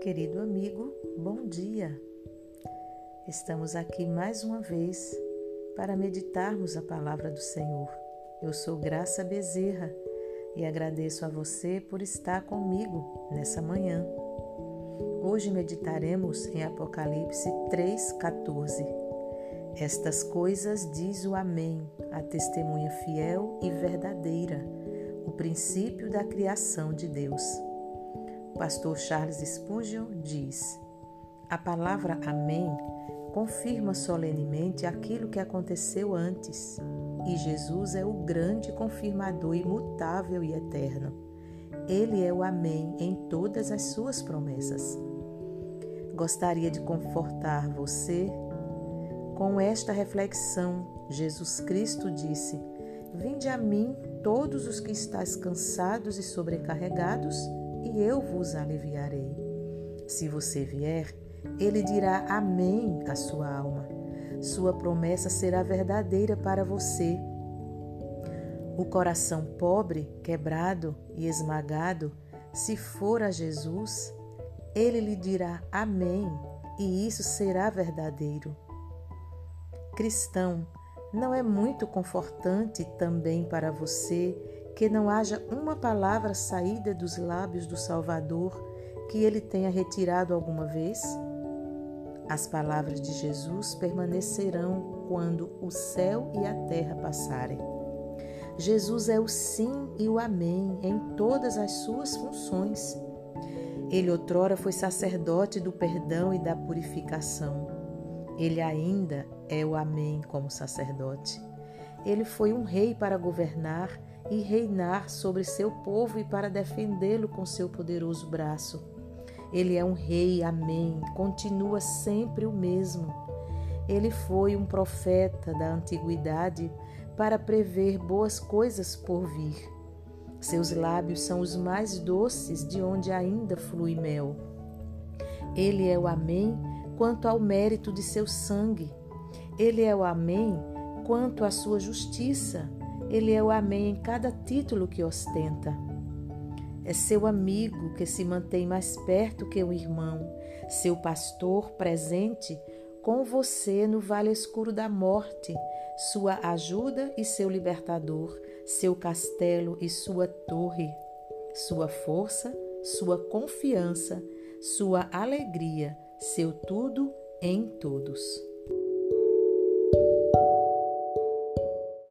querido amigo, bom dia. Estamos aqui mais uma vez para meditarmos a palavra do Senhor. Eu sou Graça Bezerra e agradeço a você por estar comigo nessa manhã. Hoje meditaremos em Apocalipse 3,14. Estas coisas diz o Amém, a testemunha fiel e verdadeira, o princípio da criação de Deus. Pastor Charles Spurgeon diz: A palavra Amém confirma solenemente aquilo que aconteceu antes, e Jesus é o grande confirmador imutável e eterno. Ele é o Amém em todas as suas promessas. Gostaria de confortar você com esta reflexão. Jesus Cristo disse: Vinde a mim todos os que estáis cansados e sobrecarregados, e eu vos aliviarei. Se você vier, ele dirá amém à sua alma. Sua promessa será verdadeira para você. O coração pobre, quebrado e esmagado, se for a Jesus, ele lhe dirá amém, e isso será verdadeiro. Cristão, não é muito confortante também para você que não haja uma palavra saída dos lábios do Salvador que ele tenha retirado alguma vez? As palavras de Jesus permanecerão quando o céu e a terra passarem. Jesus é o sim e o amém em todas as suas funções. Ele outrora foi sacerdote do perdão e da purificação. Ele ainda é o amém como sacerdote. Ele foi um rei para governar e reinar sobre seu povo e para defendê-lo com seu poderoso braço. Ele é um rei, amém, continua sempre o mesmo. Ele foi um profeta da antiguidade para prever boas coisas por vir. Seus lábios são os mais doces, de onde ainda flui mel. Ele é o Amém quanto ao mérito de seu sangue. Ele é o Amém quanto à sua justiça. Ele é o Amém em cada título que ostenta. É seu amigo que se mantém mais perto que o irmão, seu pastor presente com você no vale escuro da morte, sua ajuda e seu libertador, seu castelo e sua torre, sua força, sua confiança, sua alegria, seu tudo em todos.